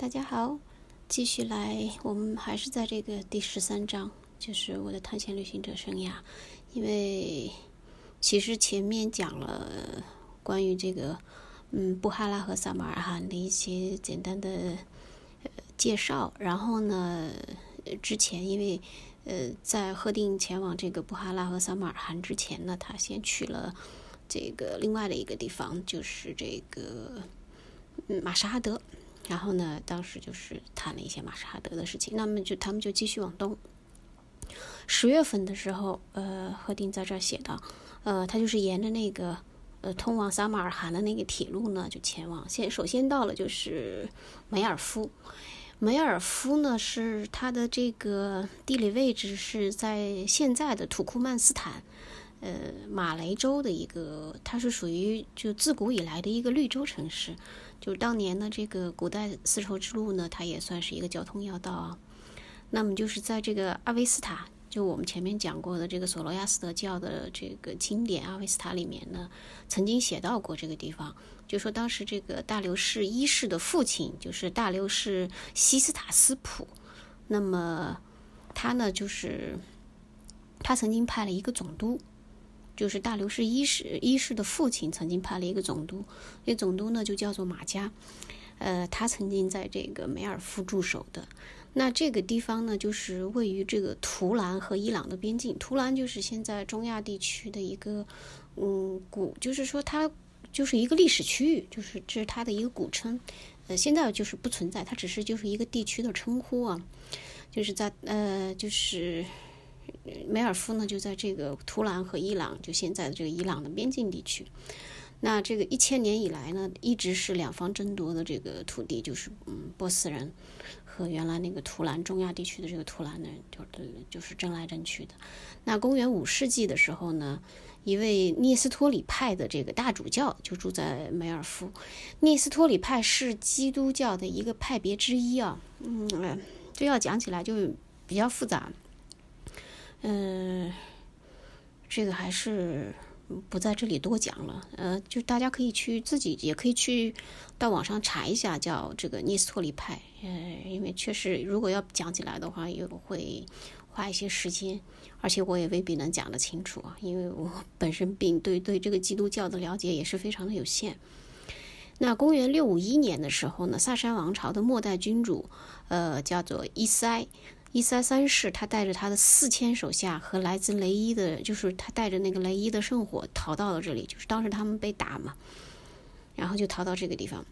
大家好，继续来，我们还是在这个第十三章，就是我的探险旅行者生涯。因为其实前面讲了关于这个，嗯，布哈拉和萨马尔罕的一些简单的呃介绍。然后呢，之前因为呃在赫定前往这个布哈拉和萨马尔罕之前呢，他先去了这个另外的一个地方，就是这个嗯马沙哈德。然后呢，当时就是谈了一些马沙哈德的事情。那么就他们就继续往东。十月份的时候，呃，赫定在这儿写道，呃，他就是沿着那个呃通往撒马尔罕的那个铁路呢，就前往。先首先到了就是梅尔夫。梅尔夫呢是它的这个地理位置是在现在的土库曼斯坦，呃，马雷州的一个，它是属于就自古以来的一个绿洲城市。就是当年的这个古代丝绸之路呢，它也算是一个交通要道啊。那么就是在这个阿维斯塔，就我们前面讲过的这个索罗亚斯德教的这个经典《阿维斯塔》里面呢，曾经写到过这个地方，就说当时这个大流士一世的父亲就是大流士西斯塔斯普，那么他呢就是他曾经派了一个总督。就是大流士一世一世的父亲曾经派了一个总督，那总督呢就叫做马加，呃，他曾经在这个梅尔夫驻守的。那这个地方呢，就是位于这个图兰和伊朗的边境。图兰就是现在中亚地区的一个，嗯，古，就是说它就是一个历史区域，就是这是它的一个古称。呃，现在就是不存在，它只是就是一个地区的称呼啊，就是在呃，就是。梅尔夫呢，就在这个图兰和伊朗，就现在的这个伊朗的边境地区。那这个一千年以来呢，一直是两方争夺的这个土地，就是嗯，波斯人和原来那个图兰中亚地区的这个图兰人，就是就是争来争去的。那公元五世纪的时候呢，一位聂斯托里派的这个大主教就住在梅尔夫。聂斯托里派是基督教的一个派别之一啊，嗯，这要讲起来就比较复杂。嗯，这个还是不在这里多讲了。呃，就大家可以去自己也可以去到网上查一下，叫这个聂斯托里派。呃，因为确实如果要讲起来的话，也会花一些时间，而且我也未必能讲得清楚啊，因为我 本身并对对这个基督教的了解也是非常的有限。那公元六五一年的时候呢，萨珊王朝的末代君主，呃，叫做伊塞。伊塞三世，他带着他的四千手下和来自雷伊的，就是他带着那个雷伊的圣火逃到了这里。就是当时他们被打嘛，然后就逃到这个地方。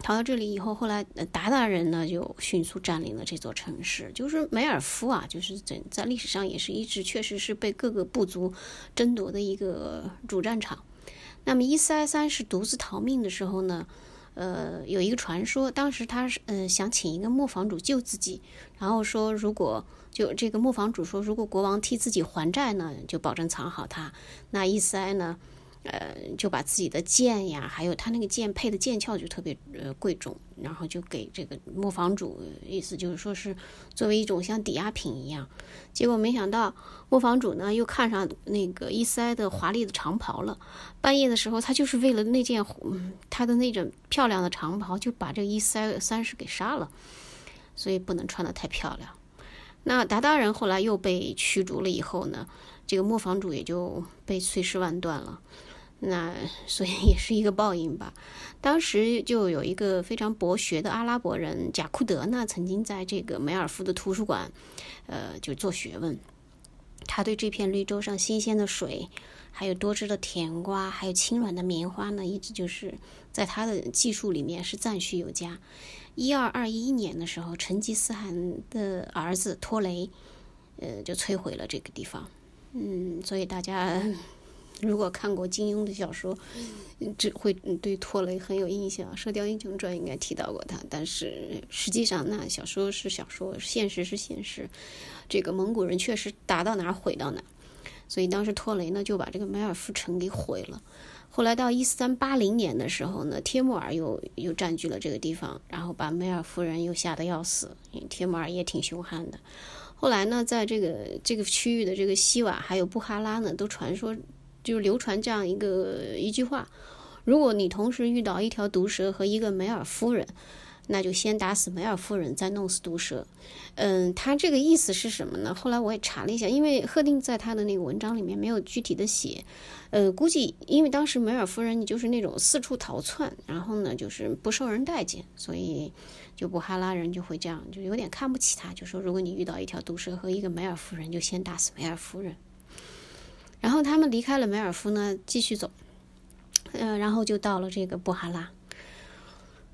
逃到这里以后，后来鞑靼人呢就迅速占领了这座城市。就是梅尔夫啊，就是在在历史上也是一直确实是被各个部族争夺的一个主战场。那么伊塞三世独自逃命的时候呢？呃，有一个传说，当时他是嗯想请一个磨坊主救自己，然后说如果就这个磨坊主说，如果国王替自己还债呢，就保证藏好他。那伊斯埃呢？呃，就把自己的剑呀，还有他那个剑配的剑鞘就特别呃贵重，然后就给这个磨坊主，意思就是说是作为一种像抵押品一样。结果没想到磨坊主呢又看上那个伊塞的华丽的长袍了。半夜的时候，他就是为了那件他的那种漂亮的长袍，就把这个伊塞三世给杀了。所以不能穿的太漂亮。那达达人后来又被驱逐了以后呢，这个磨坊主也就被碎尸万段了。那所以也是一个报应吧。当时就有一个非常博学的阿拉伯人贾库德呢，曾经在这个梅尔夫的图书馆，呃，就做学问。他对这片绿洲上新鲜的水，还有多汁的甜瓜，还有轻软的棉花呢，一直就是在他的技术里面是赞许有加。一二二一年的时候，成吉思汗的儿子托雷，呃，就摧毁了这个地方。嗯，所以大家。如果看过金庸的小说，只会对托雷很有印象。《射雕英雄传》应该提到过他，但是实际上那小说是小说，现实是现实。这个蒙古人确实打到哪儿毁到哪儿，所以当时托雷呢就把这个梅尔夫城给毁了。后来到一三八零年的时候呢，帖木儿又又占据了这个地方，然后把梅尔夫人又吓得要死。帖木儿也挺凶悍的。后来呢，在这个这个区域的这个西瓦还有布哈拉呢，都传说。就流传这样一个一句话：如果你同时遇到一条毒蛇和一个梅尔夫人，那就先打死梅尔夫人，再弄死毒蛇。嗯，他这个意思是什么呢？后来我也查了一下，因为赫定在他的那个文章里面没有具体的写。呃，估计因为当时梅尔夫人你就是那种四处逃窜，然后呢就是不受人待见，所以就布哈拉人就会这样，就有点看不起他，就说如果你遇到一条毒蛇和一个梅尔夫人，就先打死梅尔夫人。然后他们离开了梅尔夫呢，继续走，呃，然后就到了这个布哈拉。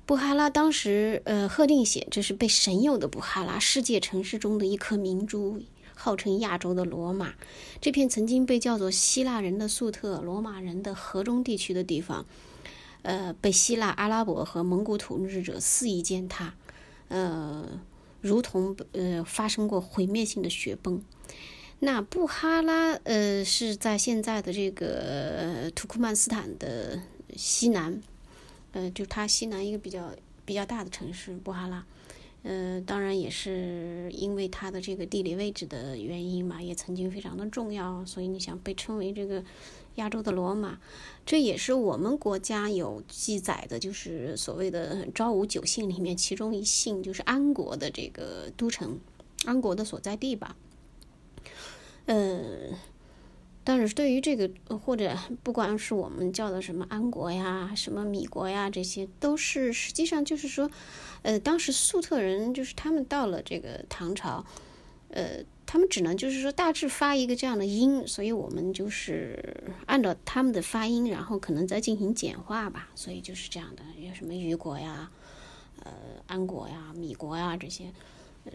布哈拉当时，呃，赫定写这是被神佑的布哈拉，世界城市中的一颗明珠。号称亚洲的罗马，这片曾经被叫做希腊人的粟特、罗马人的河中地区的地方，呃，被希腊、阿拉伯和蒙古统治者肆意践踏，呃，如同呃发生过毁灭性的雪崩。那布哈拉，呃，是在现在的这个土库曼斯坦的西南，呃，就它西南一个比较比较大的城市布哈拉。呃，当然也是因为它的这个地理位置的原因嘛，也曾经非常的重要，所以你想被称为这个亚洲的罗马，这也是我们国家有记载的，就是所谓的昭武九姓里面其中一姓，就是安国的这个都城，安国的所在地吧。呃。但是对于这个，或者不管是我们叫的什么安国呀、什么米国呀，这些都是实际上就是说，呃，当时粟特人就是他们到了这个唐朝，呃，他们只能就是说大致发一个这样的音，所以我们就是按照他们的发音，然后可能再进行简化吧，所以就是这样的，有什么虞国呀、呃安国呀、米国呀这些。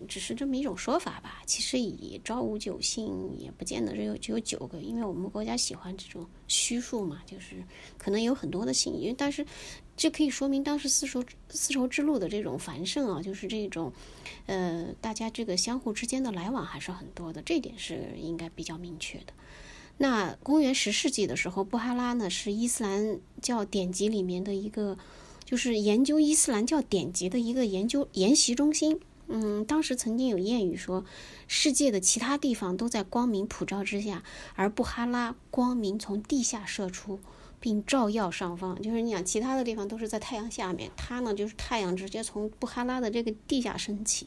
只是这么一种说法吧。其实以朝五九姓也不见得只有只有九个，因为我们国家喜欢这种虚数嘛，就是可能有很多的姓。因为但是这可以说明当时丝绸丝绸之路的这种繁盛啊，就是这种呃大家这个相互之间的来往还是很多的，这点是应该比较明确的。那公元十世纪的时候，布哈拉呢是伊斯兰教典籍里面的一个，就是研究伊斯兰教典籍的一个研究研习中心。嗯，当时曾经有谚语说，世界的其他地方都在光明普照之下，而布哈拉光明从地下射出，并照耀上方。就是你想，其他的地方都是在太阳下面，它呢就是太阳直接从布哈拉的这个地下升起。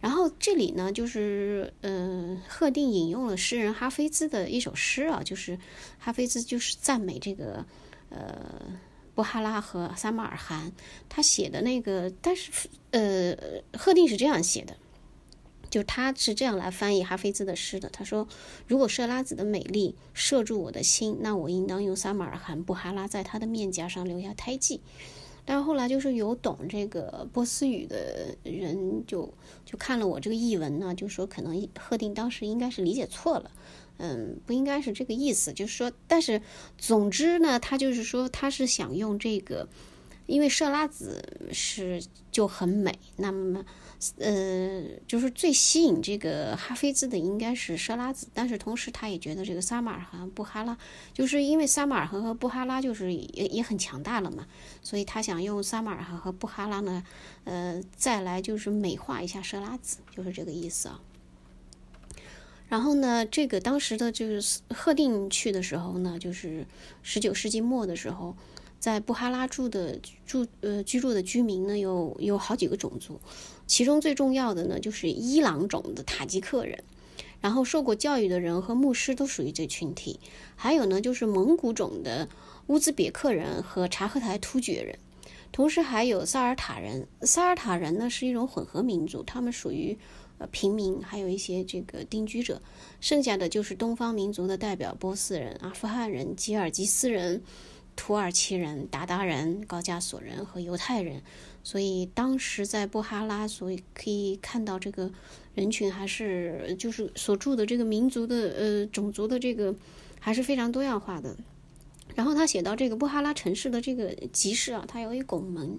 然后这里呢，就是呃，赫定引用了诗人哈菲兹的一首诗啊，就是哈菲兹就是赞美这个呃。布哈拉和撒马尔罕，他写的那个，但是呃，赫定是这样写的，就他是这样来翻译哈菲兹的诗的。他说：“如果设拉子的美丽摄住我的心，那我应当用撒马尔罕、布哈拉在他的面颊上留下胎记。”但是后来就是有懂这个波斯语的人就就看了我这个译文呢，就说可能赫定当时应该是理解错了。嗯，不应该是这个意思，就是说，但是总之呢，他就是说，他是想用这个，因为设拉子是就很美，那么呃，就是最吸引这个哈菲兹的应该是设拉子，但是同时他也觉得这个撒马尔罕布哈拉，就是因为撒马尔罕和布哈拉就是也也很强大了嘛，所以他想用撒马尔罕和布哈拉呢，呃，再来就是美化一下设拉子，就是这个意思啊。然后呢，这个当时的就是赫定去的时候呢，就是十九世纪末的时候，在布哈拉住的住呃居住的居民呢，有有好几个种族，其中最重要的呢就是伊朗种的塔吉克人，然后受过教育的人和牧师都属于这群体，还有呢就是蒙古种的乌兹别克人和察合台突厥人，同时还有萨尔塔人，萨尔塔人呢是一种混合民族，他们属于。呃，平民还有一些这个定居者，剩下的就是东方民族的代表：波斯人、阿富汗人、吉尔吉斯人、土耳其人、鞑靼人、高加索人和犹太人。所以当时在布哈拉，所以可以看到这个人群还是就是所住的这个民族的呃种族的这个还是非常多样化的。然后他写到这个布哈拉城市的这个集市啊，它有一拱门。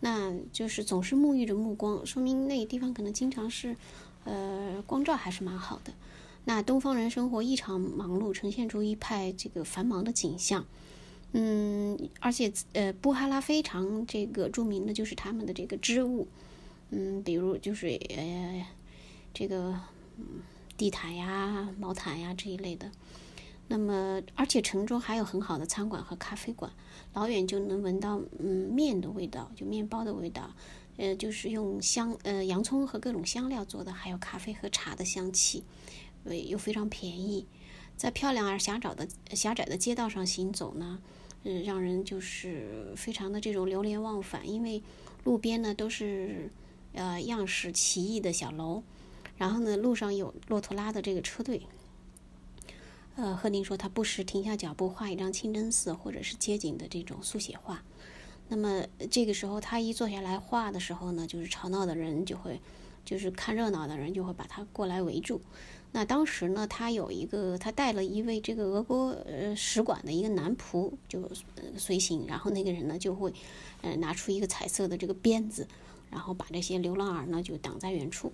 那就是总是沐浴着目光，说明那个地方可能经常是，呃，光照还是蛮好的。那东方人生活异常忙碌，呈现出一派这个繁忙的景象。嗯，而且呃，布哈拉非常这个著名的就是他们的这个织物，嗯，比如就是呃，这个地毯呀、毛毯呀这一类的。那么，而且城中还有很好的餐馆和咖啡馆，老远就能闻到嗯面的味道，就面包的味道，呃，就是用香呃洋葱和各种香料做的，还有咖啡和茶的香气，呃，又非常便宜。在漂亮而狭窄的狭窄的街道上行走呢，嗯，让人就是非常的这种流连忘返，因为路边呢都是呃样式奇异的小楼，然后呢路上有骆驼拉的这个车队。呃，赫定说他不时停下脚步画一张清真寺或者是街景的这种速写画。那么这个时候他一坐下来画的时候呢，就是吵闹的人就会，就是看热闹的人就会把他过来围住。那当时呢，他有一个他带了一位这个俄国呃使馆的一个男仆就随行，然后那个人呢就会呃拿出一个彩色的这个鞭子，然后把这些流浪儿呢就挡在远处。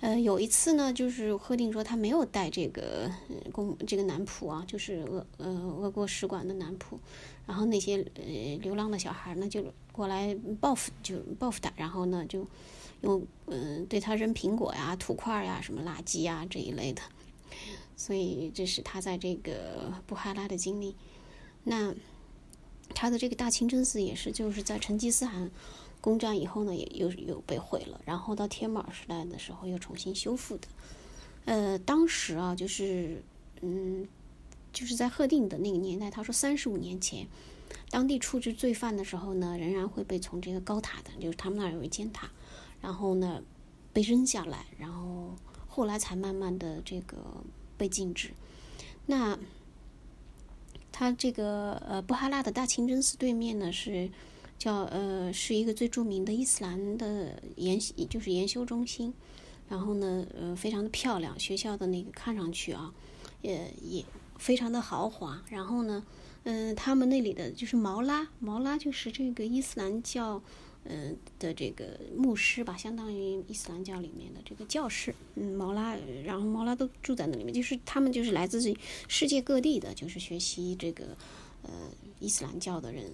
呃，有一次呢，就是赫定说他没有带这个公这个男仆啊，就是俄呃俄国使馆的男仆，然后那些呃流浪的小孩呢就过来报复，就报复他，然后呢就用嗯对他扔苹果呀、土块呀、什么垃圾呀这一类的，所以这是他在这个布哈拉的经历。那他的这个大清真寺也是就是在成吉思汗。攻占以后呢，也又又被毁了。然后到帖木儿时代的时候，又重新修复的。呃，当时啊，就是嗯，就是在赫定的那个年代，他说三十五年前，当地处置罪犯的时候呢，仍然会被从这个高塔的，就是他们那儿有一尖塔，然后呢被扔下来，然后后来才慢慢的这个被禁止。那他这个呃布哈拉的大清真寺对面呢是。叫呃是一个最著名的伊斯兰的研就是研修中心，然后呢呃非常的漂亮，学校的那个看上去啊也也非常的豪华，然后呢嗯他们那里的就是毛拉毛拉就是这个伊斯兰教嗯的这个牧师吧，相当于伊斯兰教里面的这个教士。嗯毛拉，然后毛拉都住在那里面，就是他们就是来自世界各地的，就是学习这个呃伊斯兰教的人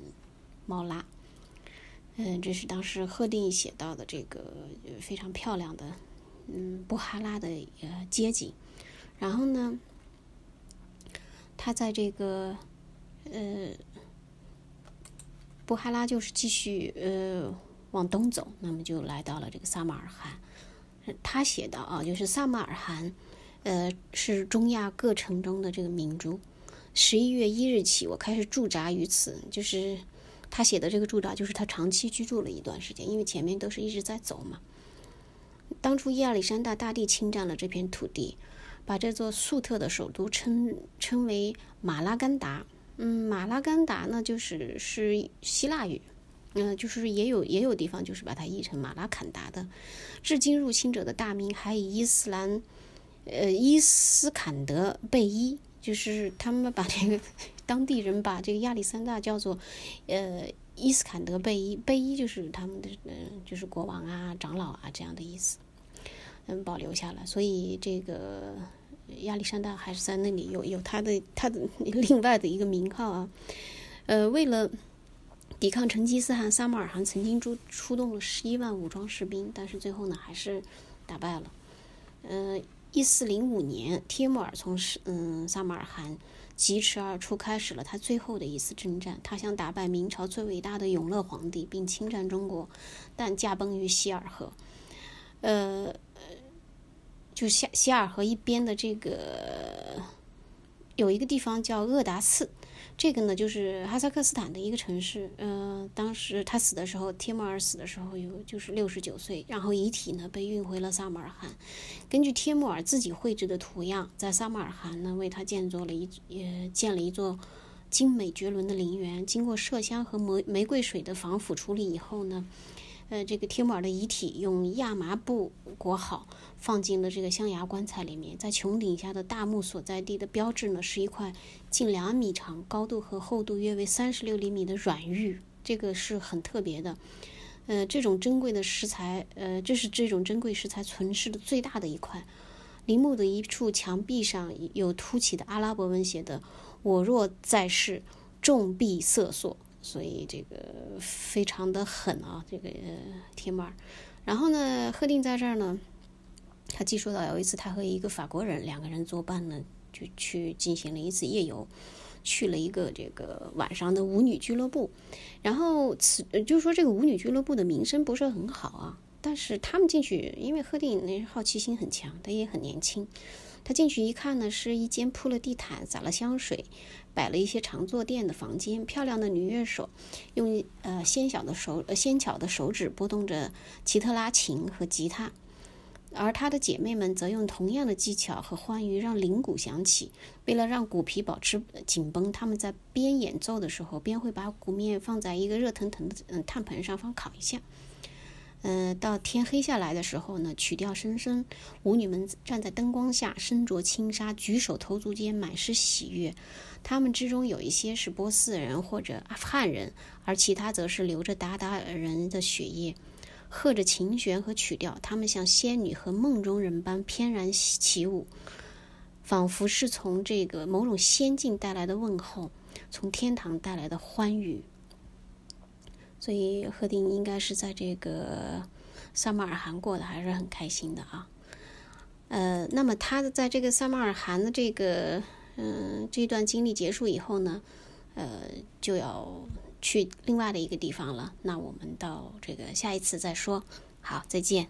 毛拉。嗯，这是当时赫定写到的这个非常漂亮的，嗯，布哈拉的呃街景。然后呢，他在这个呃布哈拉就是继续呃往东走，那么就来到了这个萨马尔罕。他写的啊，就是萨马尔罕，呃，是中亚各城中的这个明珠。十一月一日起，我开始驻扎于此，就是。他写的这个驻扎就是他长期居住了一段时间，因为前面都是一直在走嘛。当初亚历山大大帝侵占了这片土地，把这座粟特的首都称称为马拉干达。嗯，马拉干达呢，就是是希腊语，嗯，就是也有也有地方就是把它译成马拉坎达的。至今入侵者的大名还以伊斯兰，呃，伊斯坎德贝伊，就是他们把这个。当地人把这个亚历山大叫做，呃，伊斯坎德贝伊，贝伊就是他们的，嗯，就是国王啊、长老啊这样的意思，嗯，保留下来。所以这个亚历山大还是在那里有有他的他的 另外的一个名号啊。呃，为了抵抗成吉思汗，萨马尔罕曾经出出动了十一万武装士兵，但是最后呢还是打败了。呃，一四零五年，帖木儿从嗯萨马尔罕。疾驰而出，开始了他最后的一次征战。他想打败明朝最伟大的永乐皇帝，并侵占中国，但驾崩于希尔河。呃，就希希尔河一边的这个有一个地方叫鄂达寺。这个呢，就是哈萨克斯坦的一个城市。嗯，当时他死的时候，帖木儿死的时候有就是六十九岁，然后遗体呢被运回了萨马尔罕。根据帖木儿自己绘制的图样，在萨马尔罕呢为他建造了一呃建了一座精美绝伦的陵园。经过麝香和玫玫瑰水的防腐处理以后呢。呃，这个帖木儿的遗体用亚麻布裹好，放进了这个象牙棺材里面。在穹顶下的大墓所在地的标志呢，是一块近两米长、高度和厚度约为三十六厘米的软玉，这个是很特别的。呃，这种珍贵的石材，呃，这是这种珍贵石材存世的最大的一块。陵墓的一处墙壁上有凸起的阿拉伯文写的：“我若在世，重必色索。”所以这个非常的狠啊，这个铁木儿。然后呢，赫定在这儿呢，他记述到有一次他和一个法国人两个人作伴呢，就去进行了一次夜游。去了一个这个晚上的舞女俱乐部，然后此就是说这个舞女俱乐部的名声不是很好啊。但是他们进去，因为贺定那好奇心很强，他也很年轻。他进去一看呢，是一间铺了地毯、洒了香水、摆了一些长坐垫的房间。漂亮的女乐手用呃纤小的手、呃纤巧的手指拨动着奇特拉琴和吉他，而他的姐妹们则用同样的技巧和欢愉让铃鼓响起。为了让鼓皮保持紧绷，他们在边演奏的时候边会把鼓面放在一个热腾腾的嗯炭盆上方烤一下。嗯，到天黑下来的时候呢，曲调声声，舞女们站在灯光下，身着轻纱，举手投足间满是喜悦。他们之中有一些是波斯人或者阿富汗人，而其他则是流着鞑靼人的血液，和着琴弦和曲调，他们像仙女和梦中人般翩然起舞，仿佛是从这个某种仙境带来的问候，从天堂带来的欢愉。所以贺定应该是在这个萨马尔罕过得还是很开心的啊。呃，那么他的在这个萨马尔罕的这个嗯这段经历结束以后呢，呃就要去另外的一个地方了。那我们到这个下一次再说。好，再见。